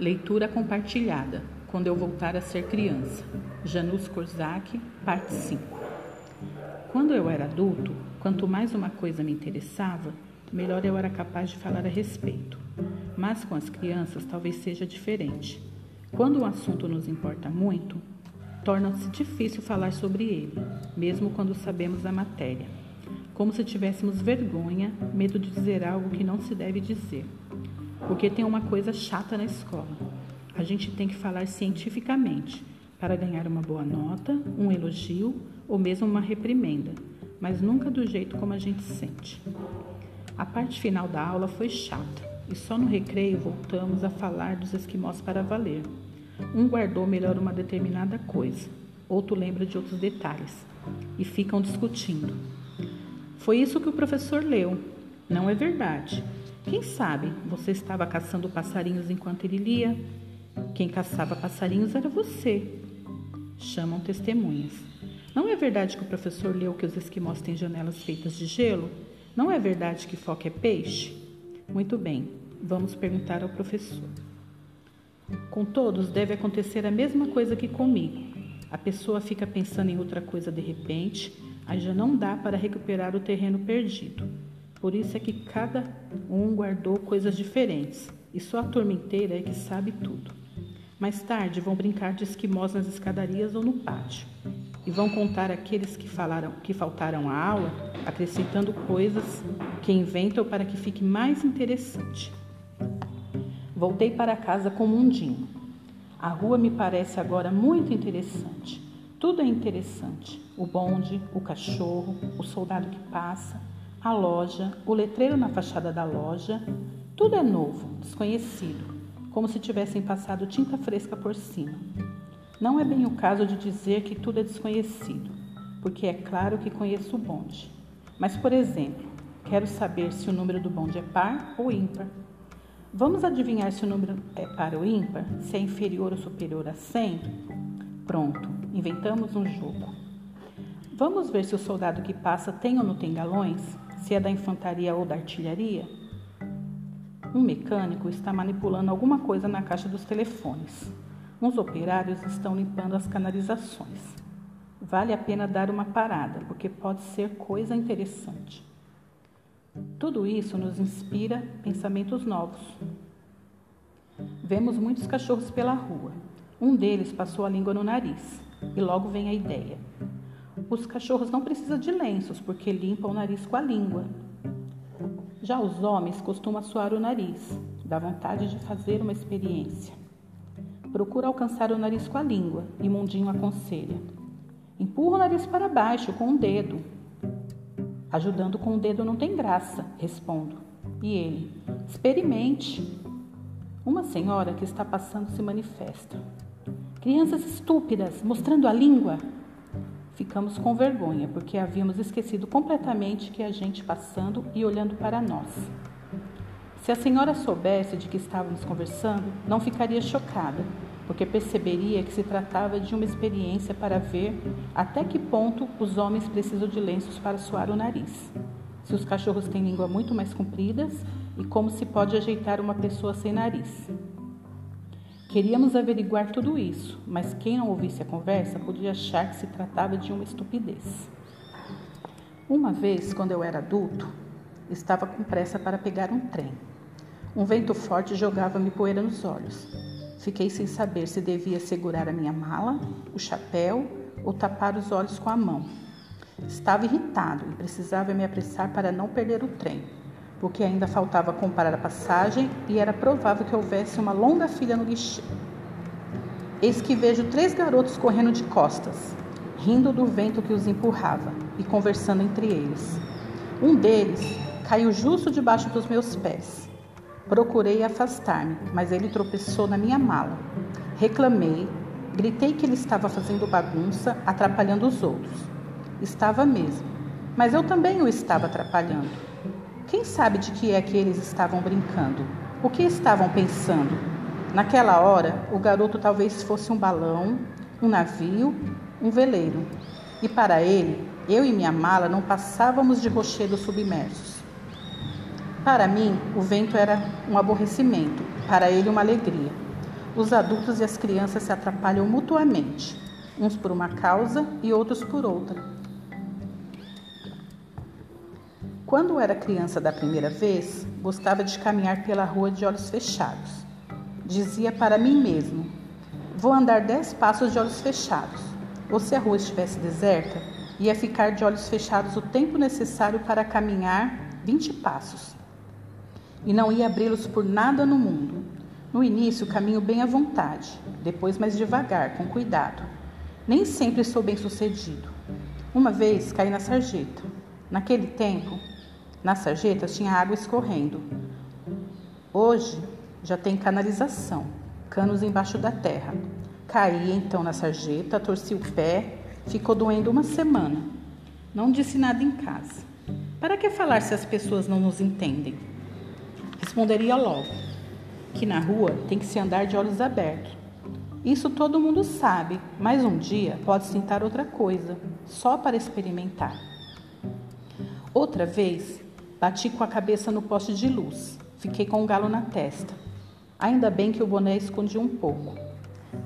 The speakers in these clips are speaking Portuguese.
Leitura compartilhada. Quando eu voltar a ser criança. Janus Korzak, parte 5. Quando eu era adulto, quanto mais uma coisa me interessava, melhor eu era capaz de falar a respeito. Mas com as crianças talvez seja diferente. Quando um assunto nos importa muito, torna-se difícil falar sobre ele, mesmo quando sabemos a matéria. Como se tivéssemos vergonha, medo de dizer algo que não se deve dizer. Porque tem uma coisa chata na escola. A gente tem que falar cientificamente para ganhar uma boa nota, um elogio ou mesmo uma reprimenda, mas nunca do jeito como a gente sente. A parte final da aula foi chata e só no recreio voltamos a falar dos esquimós para valer. Um guardou melhor uma determinada coisa, outro lembra de outros detalhes e ficam discutindo. Foi isso que o professor leu. Não é verdade. Quem sabe você estava caçando passarinhos enquanto ele lia? Quem caçava passarinhos era você. Chamam testemunhas. Não é verdade que o professor leu que os esquimós têm janelas feitas de gelo? Não é verdade que foca é peixe? Muito bem, vamos perguntar ao professor. Com todos deve acontecer a mesma coisa que comigo. A pessoa fica pensando em outra coisa de repente, aí já não dá para recuperar o terreno perdido. Por isso é que cada um guardou coisas diferentes, e só a turma inteira é que sabe tudo. Mais tarde vão brincar de esquimós nas escadarias ou no pátio, e vão contar aqueles que falaram que faltaram à aula, acrescentando coisas que inventam para que fique mais interessante. Voltei para casa com o mundinho. A rua me parece agora muito interessante. Tudo é interessante: o bonde, o cachorro, o soldado que passa, a loja, o letreiro na fachada da loja, tudo é novo, desconhecido, como se tivessem passado tinta fresca por cima. Não é bem o caso de dizer que tudo é desconhecido, porque é claro que conheço o bonde. Mas, por exemplo, quero saber se o número do bonde é par ou ímpar. Vamos adivinhar se o número é par ou ímpar? Se é inferior ou superior a 100? Pronto, inventamos um jogo. Vamos ver se o soldado que passa tem ou não tem galões? Se é da infantaria ou da artilharia? Um mecânico está manipulando alguma coisa na caixa dos telefones. Uns operários estão limpando as canalizações. Vale a pena dar uma parada, porque pode ser coisa interessante. Tudo isso nos inspira pensamentos novos. Vemos muitos cachorros pela rua. Um deles passou a língua no nariz e logo vem a ideia: os cachorros não precisam de lenços porque limpam o nariz com a língua. Já os homens costumam suar o nariz, dá vontade de fazer uma experiência. Procura alcançar o nariz com a língua e Mundinho aconselha. Empurra o nariz para baixo com o um dedo. Ajudando com o dedo não tem graça, respondo. E ele, experimente. Uma senhora que está passando se manifesta. Crianças estúpidas, mostrando a língua. Ficamos com vergonha, porque havíamos esquecido completamente que a gente passando e olhando para nós. Se a senhora soubesse de que estávamos conversando, não ficaria chocada, porque perceberia que se tratava de uma experiência para ver até que ponto os homens precisam de lenços para suar o nariz. Se os cachorros têm língua muito mais compridas e como se pode ajeitar uma pessoa sem nariz. Queríamos averiguar tudo isso, mas quem não ouvisse a conversa podia achar que se tratava de uma estupidez. Uma vez, quando eu era adulto, estava com pressa para pegar um trem. Um vento forte jogava-me poeira nos olhos. Fiquei sem saber se devia segurar a minha mala, o chapéu ou tapar os olhos com a mão. Estava irritado e precisava me apressar para não perder o trem porque ainda faltava comprar a passagem e era provável que houvesse uma longa fila no guichê. Eis que vejo três garotos correndo de costas, rindo do vento que os empurrava e conversando entre eles. Um deles caiu justo debaixo dos meus pés. Procurei afastar-me, mas ele tropeçou na minha mala. Reclamei, gritei que ele estava fazendo bagunça, atrapalhando os outros. Estava mesmo, mas eu também o estava atrapalhando. Quem sabe de que é que eles estavam brincando? O que estavam pensando? Naquela hora, o garoto talvez fosse um balão, um navio, um veleiro. E para ele, eu e minha mala não passávamos de rochedos submersos. Para mim, o vento era um aborrecimento, para ele, uma alegria. Os adultos e as crianças se atrapalham mutuamente, uns por uma causa e outros por outra. Quando era criança da primeira vez, gostava de caminhar pela rua de olhos fechados. Dizia para mim mesmo: Vou andar dez passos de olhos fechados. Ou se a rua estivesse deserta, ia ficar de olhos fechados o tempo necessário para caminhar vinte passos. E não ia abri-los por nada no mundo. No início, caminho bem à vontade, depois mais devagar, com cuidado. Nem sempre sou bem sucedido. Uma vez caí na sarjeta. Naquele tempo, nas sarjetas tinha água escorrendo. Hoje já tem canalização, canos embaixo da terra. Caí então na sarjeta, torci o pé, ficou doendo uma semana. Não disse nada em casa. Para que falar se as pessoas não nos entendem? Responderia logo que na rua tem que se andar de olhos abertos. Isso todo mundo sabe, mas um dia pode tentar outra coisa, só para experimentar. Outra vez, bati com a cabeça no poste de luz. Fiquei com um galo na testa. Ainda bem que o boné escondia um pouco.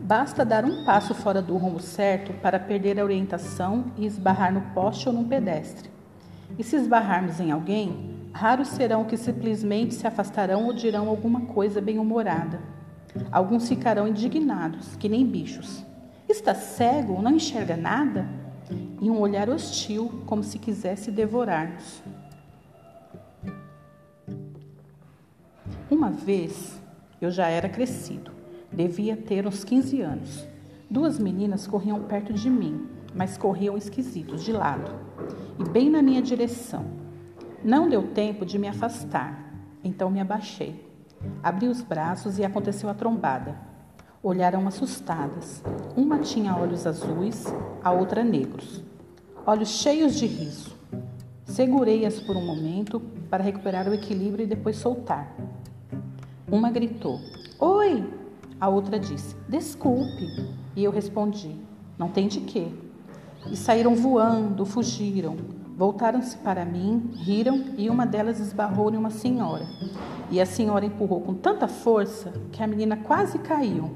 Basta dar um passo fora do rumo certo para perder a orientação e esbarrar no poste ou num pedestre. E se esbarrarmos em alguém, raros serão que simplesmente se afastarão ou dirão alguma coisa bem-humorada. Alguns ficarão indignados, que nem bichos. Está cego? Não enxerga nada? E um olhar hostil, como se quisesse devorar-nos. Uma vez eu já era crescido, devia ter uns 15 anos. Duas meninas corriam perto de mim, mas corriam esquisitos, de lado, e bem na minha direção. Não deu tempo de me afastar, então me abaixei. Abri os braços e aconteceu a trombada. Olharam assustadas. Uma tinha olhos azuis, a outra negros. Olhos cheios de riso. Segurei-as por um momento para recuperar o equilíbrio e depois soltar. Uma gritou: Oi! A outra disse: Desculpe. E eu respondi: Não tem de quê. E saíram voando, fugiram. Voltaram-se para mim, riram e uma delas esbarrou em uma senhora. E a senhora empurrou com tanta força que a menina quase caiu.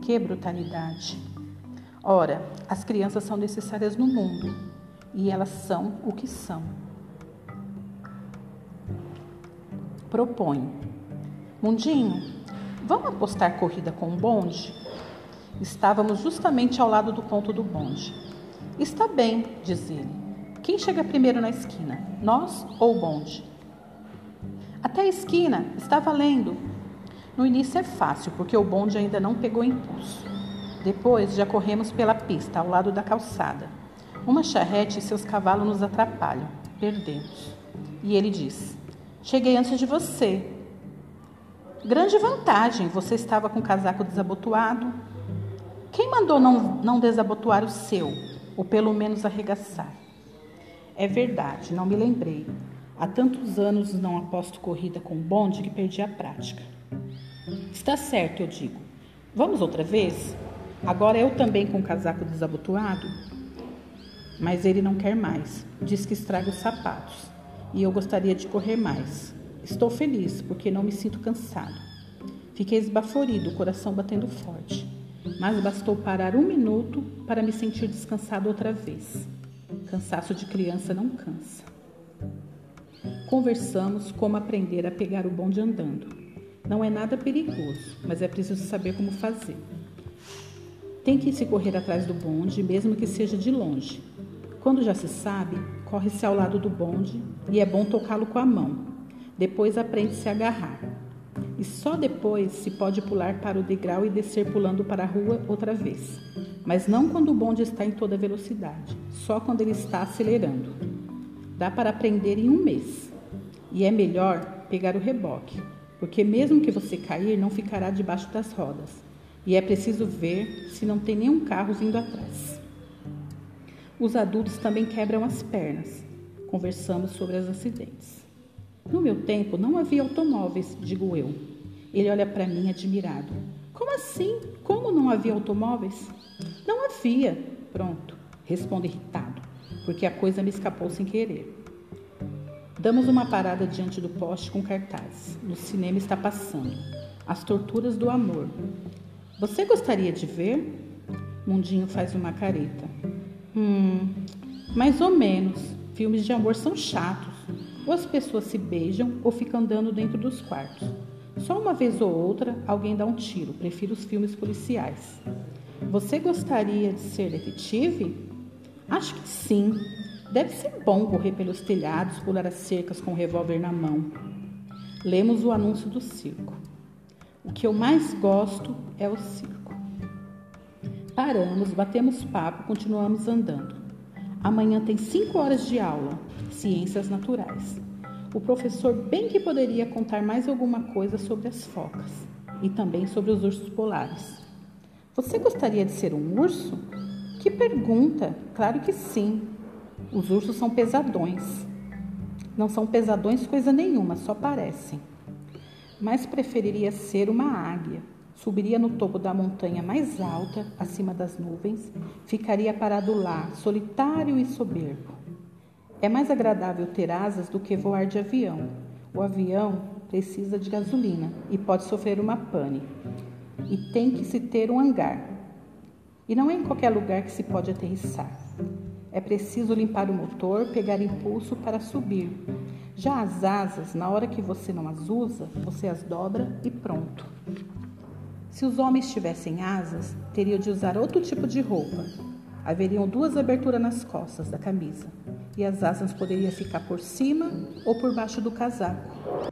Que brutalidade! Ora, as crianças são necessárias no mundo e elas são o que são. Proponho Mundinho, vamos apostar corrida com o bonde? Estávamos justamente ao lado do ponto do bonde. Está bem, diz ele. Quem chega primeiro na esquina, nós ou o bonde? Até a esquina, está valendo. No início é fácil, porque o bonde ainda não pegou impulso. Depois já corremos pela pista, ao lado da calçada. Uma charrete e seus cavalos nos atrapalham. Perdemos. E ele diz: Cheguei antes de você. Grande vantagem, você estava com o casaco desabotoado. Quem mandou não, não desabotoar o seu, ou pelo menos arregaçar? É verdade, não me lembrei. Há tantos anos não aposto corrida com bonde que perdi a prática. Está certo, eu digo. Vamos outra vez? Agora eu também com o casaco desabotoado? Mas ele não quer mais. Diz que estraga os sapatos. E eu gostaria de correr mais. Estou feliz porque não me sinto cansado. Fiquei esbaforido, o coração batendo forte. Mas bastou parar um minuto para me sentir descansado outra vez. Cansaço de criança não cansa. Conversamos como aprender a pegar o bonde andando. Não é nada perigoso, mas é preciso saber como fazer. Tem que se correr atrás do bonde, mesmo que seja de longe. Quando já se sabe, corre-se ao lado do bonde e é bom tocá-lo com a mão, depois aprende-se a agarrar. E só depois se pode pular para o degrau e descer pulando para a rua outra vez. Mas não quando o bonde está em toda velocidade, só quando ele está acelerando. Dá para aprender em um mês. E é melhor pegar o reboque, porque mesmo que você cair, não ficará debaixo das rodas. E é preciso ver se não tem nenhum carro vindo atrás. Os adultos também quebram as pernas. Conversamos sobre os acidentes. No meu tempo não havia automóveis, digo eu. Ele olha para mim admirado. Como assim? Como não havia automóveis? Não havia. Pronto, respondo irritado, porque a coisa me escapou sem querer. Damos uma parada diante do poste com cartazes. No cinema está passando. As torturas do amor. Você gostaria de ver? Mundinho faz uma careta. Hum, mais ou menos. Filmes de amor são chatos. Ou as pessoas se beijam ou ficam andando dentro dos quartos. Só uma vez ou outra alguém dá um tiro. Prefiro os filmes policiais. Você gostaria de ser detetive? Acho que sim. Deve ser bom correr pelos telhados, pular as cercas com o revólver na mão. Lemos o anúncio do circo. O que eu mais gosto é o circo. Paramos, batemos papo, continuamos andando. Amanhã tem cinco horas de aula, ciências naturais. O professor bem que poderia contar mais alguma coisa sobre as focas e também sobre os ursos polares. Você gostaria de ser um urso? Que pergunta! Claro que sim. Os ursos são pesadões. Não são pesadões coisa nenhuma, só parecem. Mas preferiria ser uma águia. Subiria no topo da montanha mais alta, acima das nuvens, ficaria parado lá, solitário e soberbo. É mais agradável ter asas do que voar de avião. O avião precisa de gasolina e pode sofrer uma pane. E tem que se ter um hangar. E não é em qualquer lugar que se pode aterrissar. É preciso limpar o motor, pegar impulso para subir. Já as asas, na hora que você não as usa, você as dobra e pronto. Se os homens tivessem asas, teriam de usar outro tipo de roupa. Haveriam duas aberturas nas costas da camisa e as asas poderiam ficar por cima ou por baixo do casaco.